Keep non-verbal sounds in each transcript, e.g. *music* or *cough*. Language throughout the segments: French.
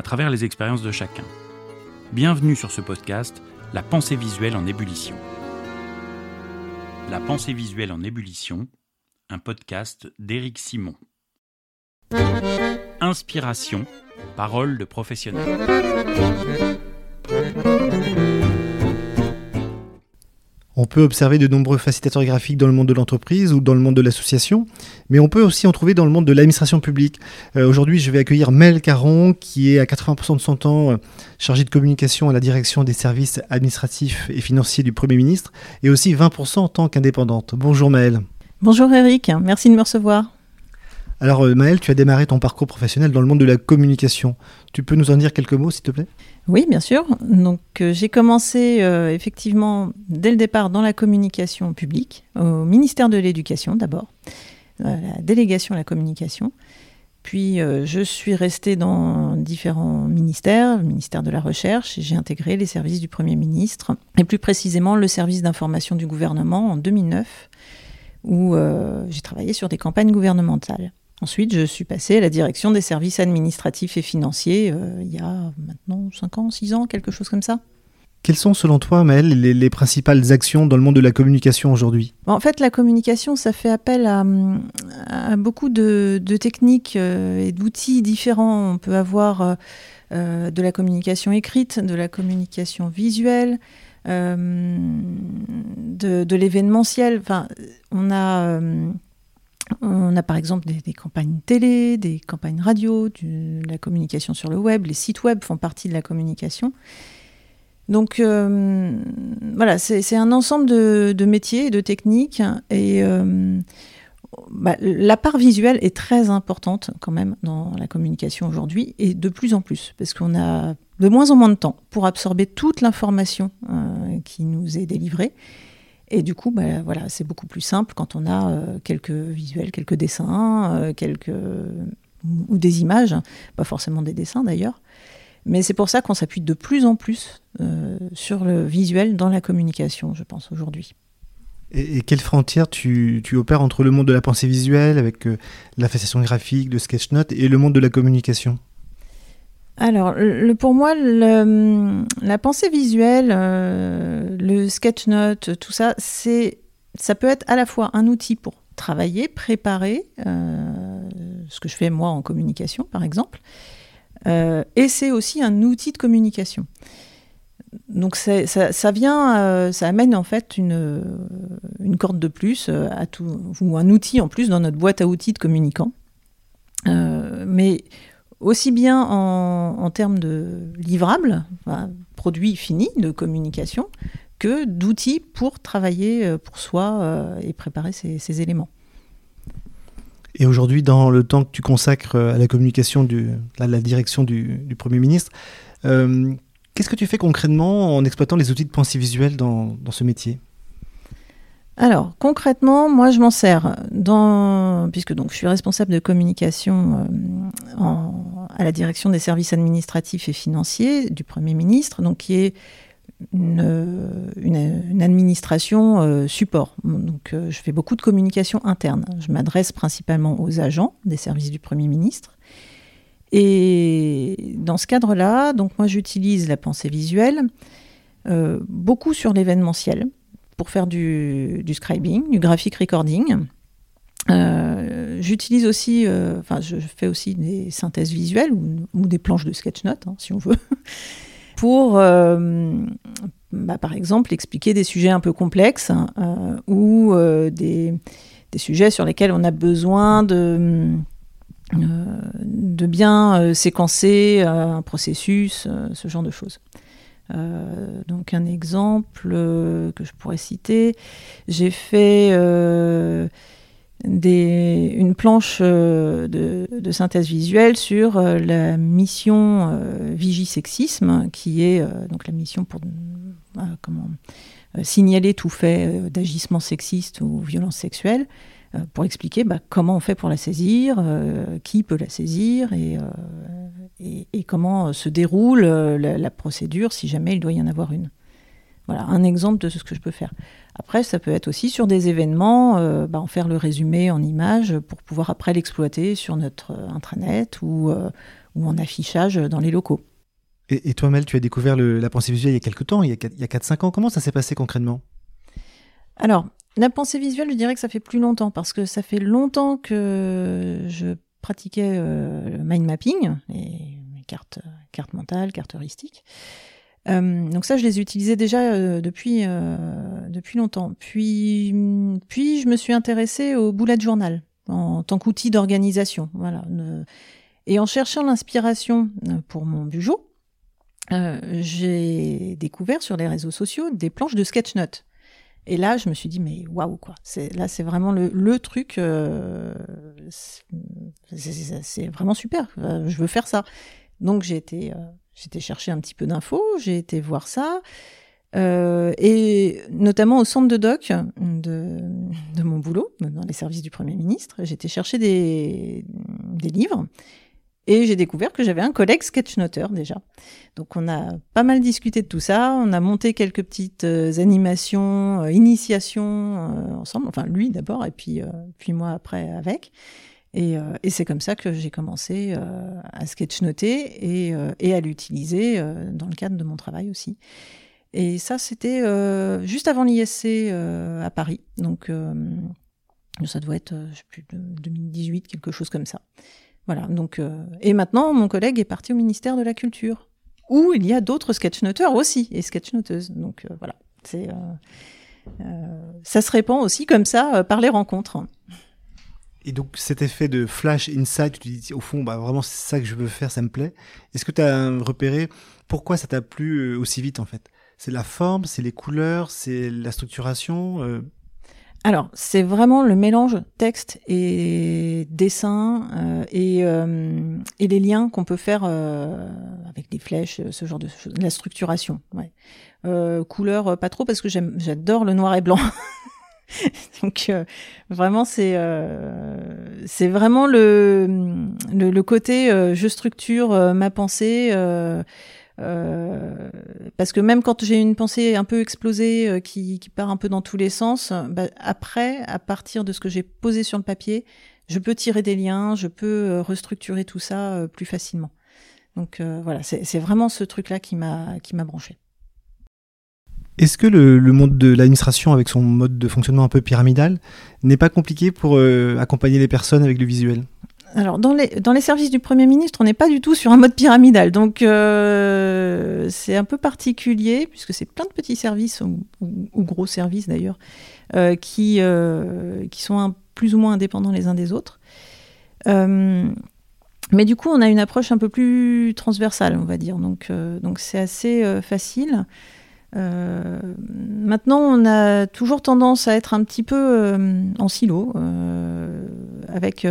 à travers les expériences de chacun. Bienvenue sur ce podcast, La pensée visuelle en ébullition. La pensée visuelle en ébullition, un podcast d'Éric Simon. Inspiration, parole de professionnel. On peut observer de nombreux facilitateurs graphiques dans le monde de l'entreprise ou dans le monde de l'association, mais on peut aussi en trouver dans le monde de l'administration publique. Euh, aujourd'hui, je vais accueillir Mel Caron, qui est à 80% de son temps euh, chargée de communication à la direction des services administratifs et financiers du Premier ministre, et aussi 20% en tant qu'indépendante. Bonjour Maëlle. Bonjour Eric, merci de me recevoir. Alors euh, Maëlle, tu as démarré ton parcours professionnel dans le monde de la communication. Tu peux nous en dire quelques mots, s'il te plaît? Oui, bien sûr. Donc, euh, j'ai commencé euh, effectivement dès le départ dans la communication publique, au ministère de l'Éducation d'abord, la délégation à la communication. Puis, je suis restée dans différents ministères, le ministère de la Recherche, et j'ai intégré les services du Premier ministre, et plus précisément le service d'information du gouvernement en 2009, où j'ai travaillé sur des campagnes gouvernementales. Ensuite, je suis passée à la direction des services administratifs et financiers euh, il y a maintenant 5 ans, 6 ans, quelque chose comme ça. Quelles sont selon toi, Maëlle, les, principales actions dans le monde de la communication aujourd'hui? En fait, la communication, ça fait appel à, beaucoup de, techniques euh, et d'outils différents. On peut avoir euh, de la communication écrite, de la communication visuelle, de, de l'événementiel. Enfin, on a on a par exemple des, campagnes télé, des campagnes radio, de la communication sur le web, les sites web font partie de la communication. Donc euh, voilà, c'est un ensemble de, métiers et de techniques. Et euh, bah, la part visuelle est très importante quand même dans la communication aujourd'hui, et de plus en plus, parce qu'on a de moins en moins de temps pour absorber toute l'information euh, qui nous est délivrée. Et du coup, bah, voilà, c'est beaucoup plus simple quand on a euh, quelques visuels, quelques dessins, euh, quelques ou des images, pas forcément des dessins d'ailleurs. Mais c'est pour ça qu'on s'appuie de plus en plus euh, sur le visuel dans la communication, je pense, aujourd'hui. Et, quelle frontière tu, opères entre le monde de la pensée visuelle, avec la fascination graphique, de sketchnote, et le monde de la communication? Alors, pour moi, la pensée visuelle, euh, le sketch note, tout ça, c'est, ça peut être à la fois un outil pour travailler, préparer, euh, ce que je fais moi en communication, par exemple, euh, et c'est aussi un outil de communication. Donc ça, vient, ça amène en fait une, une corde de plus à tout, ou un outil en plus dans notre boîte à outils de communicants. mais aussi bien en, termes de livrables, produits finis de communication, que d'outils pour travailler euh, pour soi euh, et préparer ces, éléments. Et aujourd'hui, dans le temps que tu consacres à la communication, de la direction du, Premier ministre, euh, qu'est-ce que tu fais concrètement en exploitant les outils de pensée visuelle dans ce métier? Alors, concrètement, moi, je m'en sers dans, puisque donc je suis responsable de communication euh, à la direction des services administratifs et financiers du Premier ministre, donc qui est une, administration euh, support. Donc, euh, je fais beaucoup de communication interne. Je m'adresse principalement aux agents des services du Premier ministre. Et dans ce cadre-là, donc moi, j'utilise la pensée visuelle beaucoup sur l'événementiel pour faire du, scribing, du graphic recording. Euh, j'utilise aussi, euh, enfin, je fais aussi des synthèses visuelles ou, des planches de sketch notes, hein, si on veut, *laughs* pour, euh, bah, par exemple, expliquer des sujets un peu complexes ou des, sujets sur lesquels on a besoin de, bien séquencer un processus, ce genre de choses. Donc un exemple que je pourrais citer, j'ai fait une planche de, de, synthèse visuelle sur la mission Vigie-Sexisme, qui est donc la mission pour signaler tout fait d'agissement sexiste ou violence sexuelle. Euh, pour expliquer bah, comment on fait pour la saisir, euh, qui peut la saisir et, euh, et, comment se déroule la, procédure si jamais il doit y en avoir une. Voilà, un exemple de ce que je peux faire. Après, ça peut être aussi sur des événements, bah, en faire le résumé en images pour pouvoir après l'exploiter sur notre intranet ou, ou en affichage dans les locaux. Et, toi, Mel, tu as découvert la pensée visuelle il y a quelques temps, il y a 4-5 ans. Comment ça s'est passé concrètement? Alors, la pensée visuelle, je dirais que ça fait plus longtemps, parce que ça fait longtemps que je pratiquais euh, le mind mapping, les, cartes, cartes mentales, cartes heuristiques. Euh, donc ça, je les utilisais déjà euh, depuis, depuis longtemps. Puis, puis, je me suis intéressée au bullet journal en tant qu'outil d'organisation. Voilà. Et en cherchant l'inspiration pour mon bujo, j'ai découvert sur les réseaux sociaux des planches de sketch notes. Et là, je me suis dit, mais waouh, quoi. Là, c'est vraiment le, le truc. Euh, c'est vraiment super. Euh, je veux faire ça. Donc, j'ai été, euh, chercher un petit peu d'infos, j'ai été voir ça. Euh, et notamment au centre de doc de, mon boulot, dans les services du Premier ministre, j'étais chercher des, des livres et j'ai découvert que j'avais un collègue sketchnoteur déjà. Donc on a pas mal discuté de tout ça, on a monté quelques petites euh, animations, euh, initiations ensemble, enfin lui d'abord et puis, puis moi après avec. Et, et c'est comme ça que j'ai commencé à sketchnoter et, et à l'utiliser dans le cadre de mon travail aussi. Et ça, c'était juste avant l'ISC à Paris. Donc ça doit être, je sais plus, 2018, quelque chose comme ça. Voilà, donc, euh, et maintenant, mon collègue est parti au ministère de la Culture, où il y a d'autres sketchnoteurs aussi, et sketchnoteuses. Donc euh, voilà, c'est, euh, ça se répand aussi comme ça par les rencontres. Et donc cet effet de flash insight, tu dis au fond, bah, vraiment c'est ça que je veux faire, ça me plaît. Est-ce que tu as repéré pourquoi ça t'a plu aussi vite en fait? C'est la forme, c'est les couleurs, c'est la structuration alors, c'est vraiment le mélange texte et dessin euh, et, euh, et, les liens qu'on peut faire euh, avec des flèches, ce genre de choses, la structuration. Ouais. couleur, pas trop parce que j'adore le noir et blanc. *laughs* *laughs* Donc vraiment c'est c'est vraiment le, le, le côté je structure ma pensée euh, parce que même quand j'ai une pensée un peu explosée euh, qui, qui, part un peu dans tous les sens, bah, après, à partir de ce que j'ai posé sur le papier, je peux tirer des liens, je peux euh, restructurer tout ça plus facilement. Donc voilà, c'est vraiment ce truc-là qui m'a qui m'a branché. Est-ce que le, monde de l'administration, avec son mode de fonctionnement un peu pyramidal, n'est pas compliqué pour accompagner les personnes avec le visuel? Alors, dans les, services du Premier ministre, on n'est pas du tout sur un mode pyramidal. Donc, euh, c'est un peu particulier, puisque c'est plein de petits services, ou, gros services d'ailleurs, euh, qui, euh, sont plus ou moins indépendants les uns des autres. mais du coup, on a une approche un peu plus transversale, on va dire. Donc c'est assez facile. Maintenant, on a toujours tendance à être un petit peu en silo, avec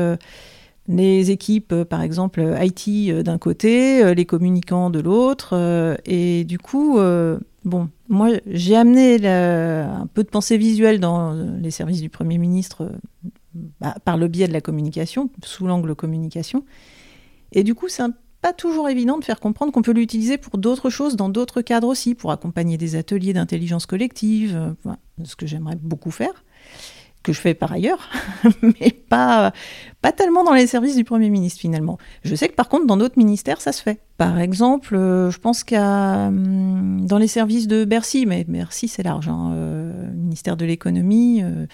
les équipes, euh, par exemple, IT euh, d'un côté, euh, les communicants de l'autre. Et du coup, bon, moi, j'ai amené un peu de pensée visuelle dans les services du Premier ministre bah, par le biais de la communication, sous l'angle communication. Et du coup, c'est pas toujours évident de faire comprendre qu'on peut l'utiliser pour d'autres choses, dans d'autres cadres aussi, pour accompagner des ateliers d'intelligence collective, ce que j'aimerais beaucoup faire que je fais par ailleurs, *laughs* mais pas, pas tellement dans les services du Premier ministre finalement. Je sais que par contre, dans d'autres ministères, ça se fait. Par exemple, euh, je pense qu'à hum, dans les services de Bercy, mais Bercy c'est large, hein, euh, ministère de l'économie, euh,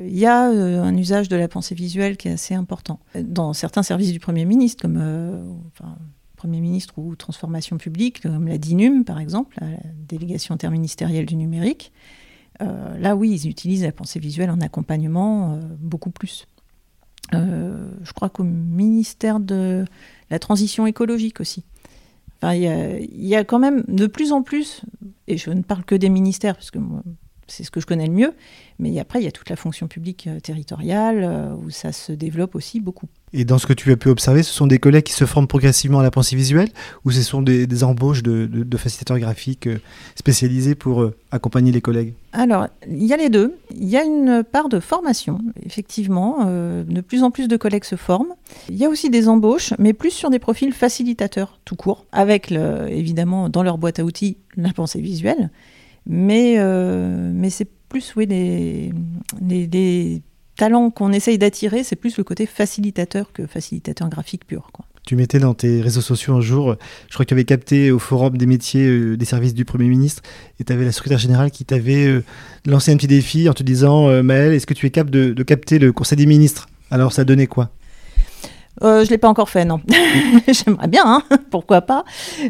il y a un usage de la pensée visuelle qui est assez important. Dans certains services du Premier ministre, comme enfin, Premier ministre ou transformation publique, comme la DINUM par exemple, la délégation interministérielle du numérique, euh, là, oui, ils utilisent la pensée visuelle en accompagnement euh, beaucoup plus. Euh, je crois qu'au ministère de la transition écologique aussi. il y, a, quand même de plus en plus, et je ne parle que des ministères, parce que moi, c'est ce que je connais le mieux. Mais après, il y a toute la fonction publique territoriale où ça se développe aussi beaucoup. Et dans ce que tu as pu observer, ce sont des collègues qui se forment progressivement à la pensée visuelle ou ce sont des, embauches de, facilitateurs graphiques euh, spécialisés pour euh, accompagner les collègues? Alors, il y a les deux. Il y a une part de formation, effectivement. Euh, de plus en plus de collègues se forment. Il y a aussi des embauches, mais plus sur des profils facilitateurs tout court, avec évidemment dans leur boîte à outils la pensée visuelle. Mais, mais c'est plus oui, les, les talent qu'on essaye d'attirer, c'est plus le côté facilitateur que facilitateur graphique pur. Tu mettais dans tes réseaux sociaux un jour, je crois que tu avais capté au forum des métiers euh, des services du Premier ministre, et tu avais la secrétaire générale qui t'avait euh, lancé un petit défi en te disant euh, Maëlle, est-ce que tu es capable de, capter le Conseil des ministres? Alors ça donnait quoi? Euh, je l'ai pas encore fait, non. *laughs* *laughs* J'aimerais bien, hein *laughs* pourquoi pas.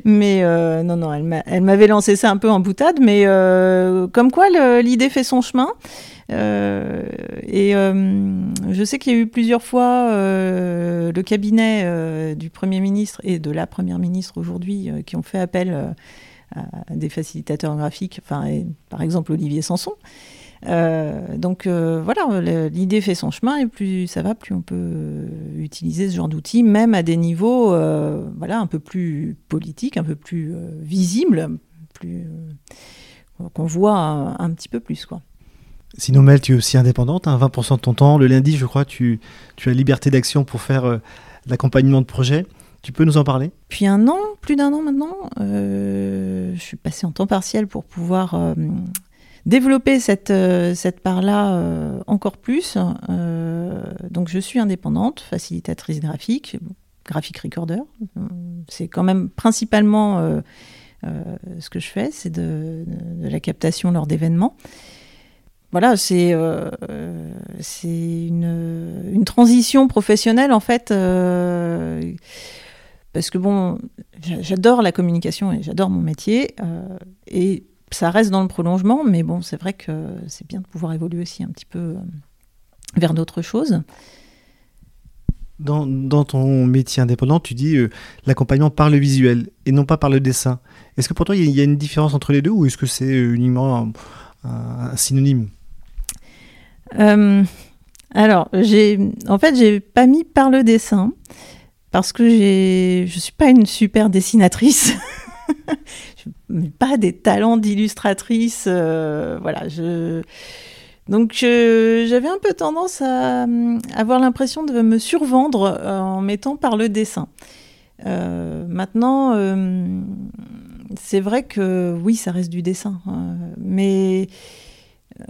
Mais non, non, elle m'avait lancé ça un peu en boutade, mais comme quoi l'idée fait son chemin. Euh, et euh, je sais qu'il y a eu plusieurs fois euh, le cabinet du Premier ministre et de la Première ministre aujourd'hui qui ont fait appel à des facilitateurs graphiques, enfin, par exemple Olivier Sanson. Donc voilà, l'idée fait son chemin et plus ça va, plus on peut utiliser ce genre d'outils, même à des niveaux voilà, un peu plus politiques, un peu plus visibles, plus, qu'on voit un, petit peu plus. Quoi. Sinon, Mel, tu es aussi indépendante, 20% hein, de ton temps. Le lundi, je crois, tu, tu as liberté d'action pour faire euh, l'accompagnement de projet. Tu peux nous en parler? Puis un an, plus d'un an maintenant, euh, je suis passée en temps partiel pour pouvoir euh, développer cette, cette part-là encore plus. donc je suis indépendante, facilitatrice graphique, graphic recorder. C'est quand même principalement ce que je fais, c'est de, la captation lors d'événements voilà, c'est euh, une, une, transition professionnelle en fait. Euh, parce que bon, j'adore la communication et j'adore mon métier. Euh, et ça reste dans le prolongement, mais bon, c'est vrai que c'est bien de pouvoir évoluer aussi un petit peu euh, vers d'autres choses. Dans, dans, ton métier indépendant, tu dis l'accompagnement par le visuel et non pas par le dessin. Est-ce que pour toi, il y, a une différence entre les deux ou est-ce que c'est uniquement un synonyme? Euh, alors, j'ai, en fait, j'ai pas mis par le dessin parce que j'ai, je suis pas une super dessinatrice. *laughs* je pas des talents d'illustratrice. Euh, voilà, je. Donc j'avais un peu tendance à, avoir l'impression de me survendre euh, en mettant par le dessin. maintenant, c'est vrai que oui, ça reste du dessin, mais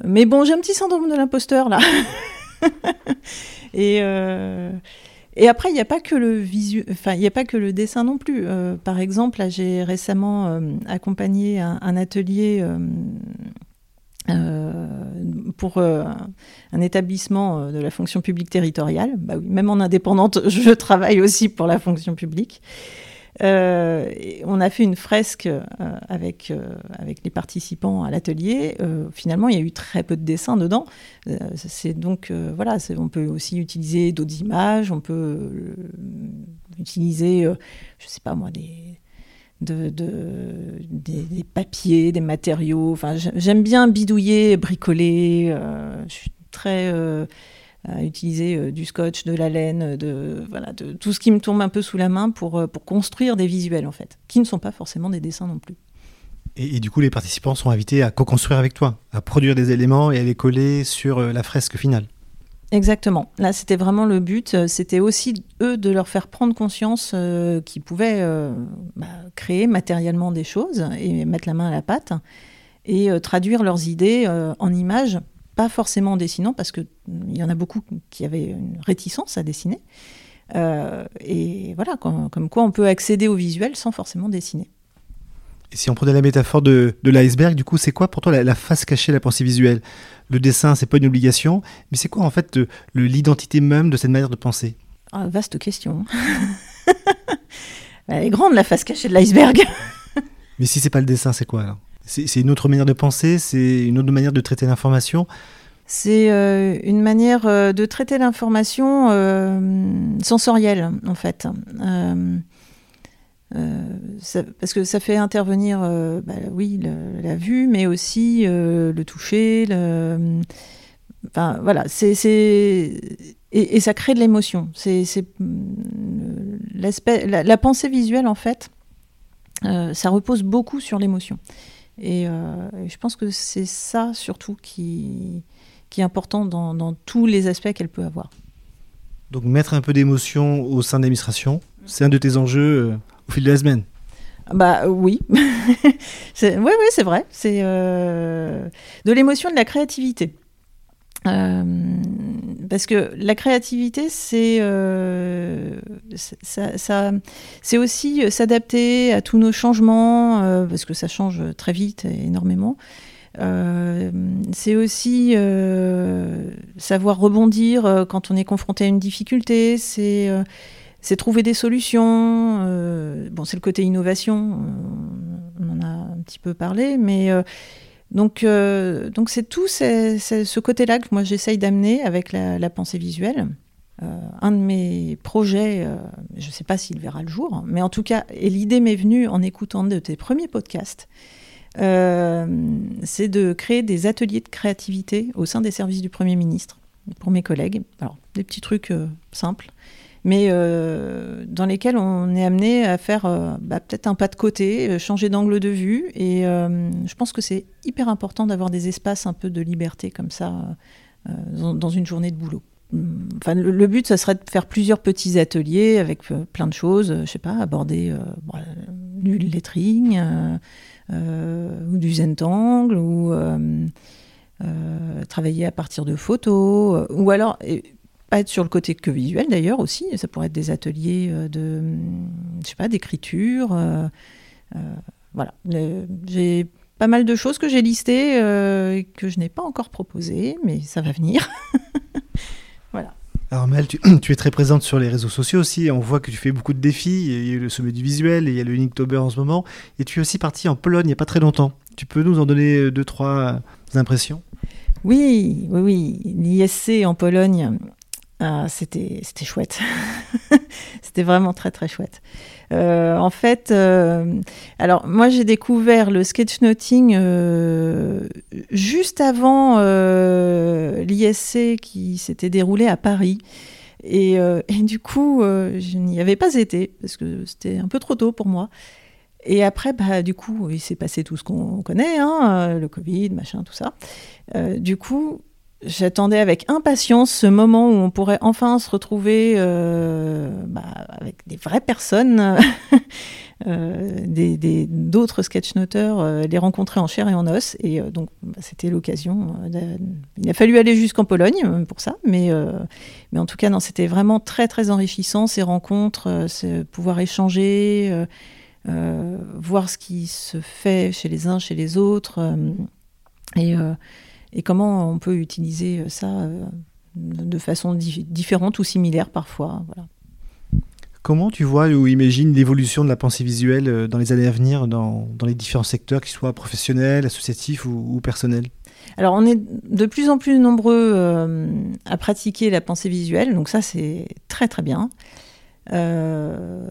mais bon, j'ai un petit syndrome de l'imposteur là. *laughs* et, euh, et après, il n'y a pas que le visu... enfin, il n'y a pas que le dessin non plus. Euh, par exemple, j'ai récemment euh, accompagné un, atelier pour un établissement de la fonction publique territoriale. Bah oui, même en indépendante, *laughs* je travaille aussi pour la fonction publique. Euh, on a fait une fresque euh, avec, euh, avec les participants à l'atelier. finalement, il y a eu très peu de dessins dedans. c'est donc, voilà, on peut aussi utiliser d'autres images, on peut utiliser, je sais pas moi, des, de, des, papiers, des matériaux. Enfin, j'aime bien bidouiller, bricoler. je suis très à utiliser euh, du scotch, de la laine, de, voilà, de tout ce qui me tombe un peu sous la main pour, euh, pour construire des visuels, en fait, qui ne sont pas forcément des dessins non plus. Et, du coup, les participants sont invités à co-construire avec toi, à produire des éléments et à les coller sur euh, la fresque finale. Exactement. Là, c'était vraiment le but. C'était aussi, eux, de leur faire prendre conscience qu'ils pouvaient bah, créer matériellement des choses et mettre la main à la pâte et traduire leurs idées en images pas forcément en dessinant, parce qu'il y en a beaucoup qui avaient une réticence à dessiner. Euh, et voilà, comme, quoi on peut accéder au visuel sans forcément dessiner. Et si on prenait la métaphore de, de l'iceberg, du coup, c'est quoi pour toi la, face cachée de la pensée visuelle? Le dessin, c'est pas une obligation, mais c'est quoi en fait l'identité même de cette manière de penser? Ah, Vaste question. *laughs* Elle est grande la face cachée de l'iceberg. *laughs* mais si c'est pas le dessin, c'est quoi alors? C'est une autre manière de penser, c'est une autre manière de traiter l'information? C'est euh, une manière euh, de traiter l'information euh, sensorielle, en fait. parce que ça fait intervenir, bah, oui, la vue, mais aussi le toucher, enfin voilà, c'est et, ça crée de l'émotion. C'est l'aspect, la, pensée visuelle en fait, ça repose beaucoup sur l'émotion. Et, je pense que c'est ça surtout qui qui est important dans, tous les aspects qu'elle peut avoir. Donc mettre un peu d'émotion au sein de l'administration, c'est un de tes enjeux euh, au fil de la semaine? Bah oui, *laughs* oui, oui, c'est vrai. C'est euh, de l'émotion, de la créativité. Euh, parce que la créativité, c'est ça, c'est aussi s'adapter à tous nos changements, parce que ça change très vite énormément. Euh, c'est aussi euh, savoir rebondir euh, quand on est confronté à une difficulté. C'est c'est trouver des solutions. bon, c'est le côté innovation, on en a un petit peu parlé, mais donc donc c'est tout ce côté-là que moi j'essaye d'amener avec la, pensée visuelle. un de mes projets, je ne sais pas s'il verra le jour, mais en tout cas, et l'idée m'est venue en écoutant de tes premiers podcasts. Euh, c'est de créer des ateliers de créativité au sein des services du Premier ministre pour mes collègues. Alors, des petits trucs euh, simples, mais euh, dans lesquels on est amené à faire bah, peut-être un pas de côté, changer d'angle de vue. Et je pense que c'est hyper important d'avoir des espaces un peu de liberté comme ça dans une journée de boulot. Enfin, le, but, ça serait de faire plusieurs petits ateliers avec plein de choses. je sais pas, aborder du lettering, euh, ou du Zentangle, ou euh, euh, travailler à partir de photos, ou alors pas être sur le côté que visuel d'ailleurs aussi. Ça pourrait être des ateliers de, je sais pas, d'écriture. voilà. J'ai pas mal de choses que j'ai listées que je n'ai pas encore proposées, mais ça va venir. *laughs* voilà. Alors Mel, *clears throat* tu, es très présente sur les réseaux sociaux aussi. On voit que tu fais beaucoup de défis. Il y a le sommet du visuel, et il y a le Inktober en ce moment. Et tu es aussi partie en Pologne il n'y a pas très longtemps. Tu peux nous en donner deux, trois impressions? Oui, oui, oui. L'ISC en Pologne, ah, c'était chouette. *laughs* c'était vraiment très, très chouette. Euh, en fait, euh, alors moi j'ai découvert le sketchnoting euh, juste avant l'ISC qui s'était déroulé à Paris. Et, du coup, je n'y avais pas été parce que c'était un peu trop tôt pour moi. Et après, bah, du coup, il s'est passé tout ce qu'on connaît, hein, le Covid, machin, tout ça. du coup, J'attendais avec impatience ce moment où on pourrait enfin se retrouver euh, bah, avec des vraies personnes, *laughs* euh, des, d'autres sketchnoteurs, euh, les rencontrer en chair et en os. Et donc, bah, c'était l'occasion. il a fallu aller jusqu'en Pologne pour ça, mais, mais en tout cas, non, c'était vraiment très, très enrichissant ces rencontres, pouvoir échanger, voir ce qui se fait chez les uns, chez les autres. et et comment on peut utiliser euh, ça euh, de façon différente ou similaire parfois. Voilà. Comment tu vois ou imagines l'évolution de la pensée visuelle euh, dans les années à venir dans, dans les différents secteurs, qu'ils soient professionnels, associatifs ou, personnels? Alors on est de plus en plus nombreux à pratiquer la pensée visuelle, donc ça c'est très très bien. Euh,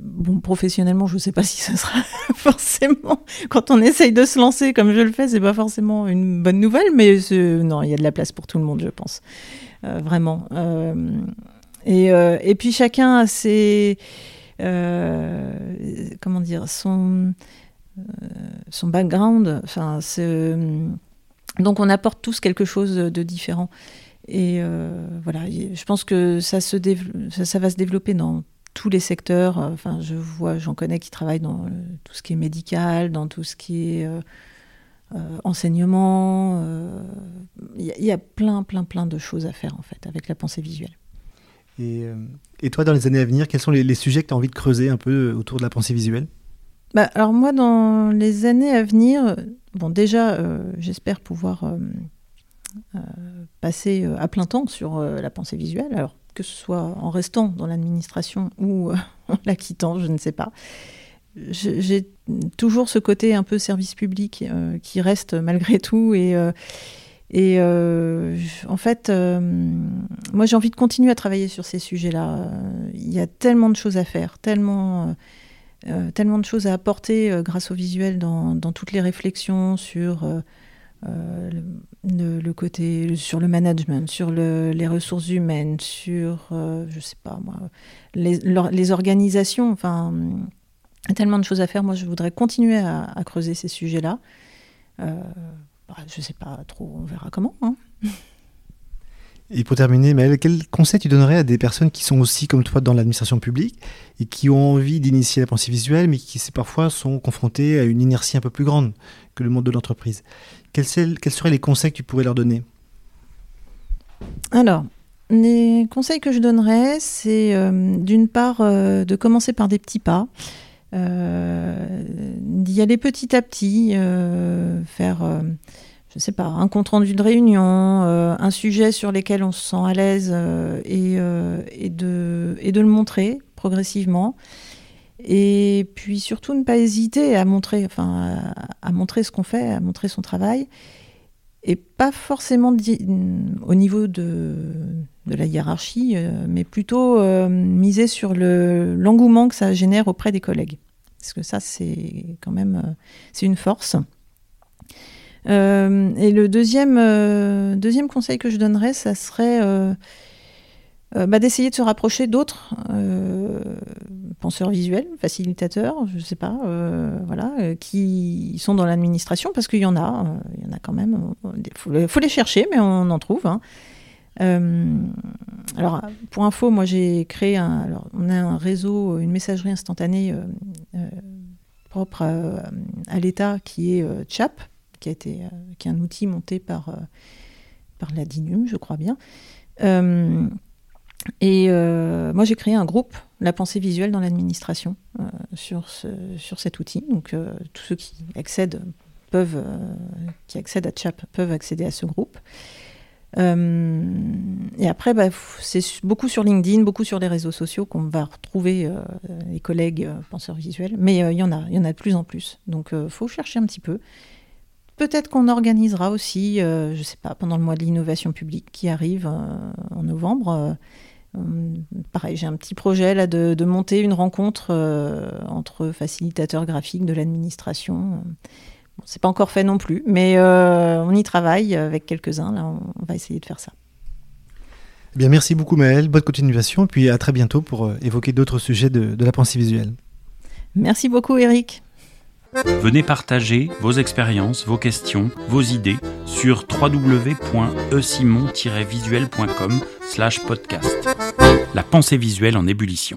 bon, professionnellement, je ne sais pas *laughs* si ce sera forcément. Quand on essaye de se lancer comme je le fais, c'est pas forcément une bonne nouvelle, mais non, il y a de la place pour tout le monde, je pense. Euh, vraiment. Euh, et, et, puis chacun a ses. comment dire Son, son background. Enfin, donc on apporte tous quelque chose de différent. Et euh, voilà, je pense que ça, se ça, va se développer dans tous les secteurs. Enfin, je vois, j'en connais qui travaillent dans euh, tout ce qui est médical, dans tout ce qui est euh, enseignement. Il y, a plein, plein, plein de choses à faire en fait avec la pensée visuelle. Et, et toi, dans les années à venir, quels sont les, les sujets que tu as envie de creuser un peu autour de la pensée visuelle? Bah, alors moi, dans les années à venir, bon déjà, j'espère pouvoir euh, passer euh, à plein temps sur euh, la pensée visuelle, alors que ce soit en restant dans l'administration ou *laughs* en la quittant, je ne sais pas. J'ai toujours ce côté un peu service public qui reste malgré tout et et en fait, moi j'ai envie de continuer à travailler sur ces sujets-là. Il y a tellement de choses à faire, tellement, tellement de choses à apporter grâce au visuel dans, toutes les réflexions sur le, côté, sur le management, sur les ressources humaines, sur, je sais pas moi, les, les organisations. Enfin, tellement de choses à faire. Moi, je voudrais continuer à, creuser ces sujets-là. Euh, bah, je sais pas trop, on verra comment. Hein. *laughs* Et pour terminer, Maëlle, quel conseil tu donnerais à des personnes qui sont aussi comme toi dans l'administration publique et qui ont envie d'initier la pensée visuelle, mais qui parfois sont confrontées à une inertie un peu plus grande que le monde de l'entreprise? Quels, seraient les conseils que tu pourrais leur donner? Alors, les conseils que je donnerais, c'est euh, d'une part euh, de commencer par des petits pas. Euh, d'y aller petit à petit, faire, je sais pas, un compte rendu de réunion, un sujet sur lequel on se sent à l'aise et, et, de, et de le montrer progressivement. Et puis surtout ne pas hésiter à montrer, enfin, à, montrer ce qu'on fait, à montrer son travail et pas forcément au niveau de, la hiérarchie, mais plutôt miser sur l'engouement que ça génère auprès des collègues parce que ça, c'est quand même euh, une force. Euh, et le deuxième, euh, deuxième conseil que je donnerais, ça serait bah, d'essayer de se rapprocher d'autres penseurs visuels, facilitateurs, je ne sais pas, voilà, qui sont dans l'administration, parce qu'il y en a, il y en a quand même. Il faut, les chercher, mais on en trouve. Hein. Euh, alors, pour info, moi j'ai créé un. Alors, on a un réseau, une messagerie instantanée euh, euh, propre à, l'État qui est CHAP, qui, a été, qui est un outil monté par, par la DINUM, je crois bien. et moi j'ai créé un groupe, La pensée visuelle dans l'administration, sur, ce, sur cet outil. Donc, tous ceux qui accèdent peuvent, qui accèdent à CHAP peuvent accéder à ce groupe. Euh, et après, bah, c'est beaucoup sur LinkedIn, beaucoup sur les réseaux sociaux qu'on va retrouver euh, les collègues euh, penseurs visuels. Mais il y en a, il y en a de plus en plus. Donc, il faut chercher un petit peu. Peut-être qu'on organisera aussi, je ne sais pas, pendant le mois de l'innovation publique qui arrive en novembre. pareil, j'ai un petit projet là de, de monter une rencontre entre facilitateurs graphiques de l'administration c'est pas encore fait non plus, mais euh, on y travaille avec quelques-uns. Là, on, va essayer de faire ça. Eh bien, merci beaucoup Maëlle, bonne continuation, et puis à très bientôt pour euh, évoquer d'autres sujets de, de la pensée visuelle. Merci beaucoup Eric. Venez partager vos expériences, vos questions, vos idées sur www.esimon-visuel.com podcast. La pensée visuelle en ébullition.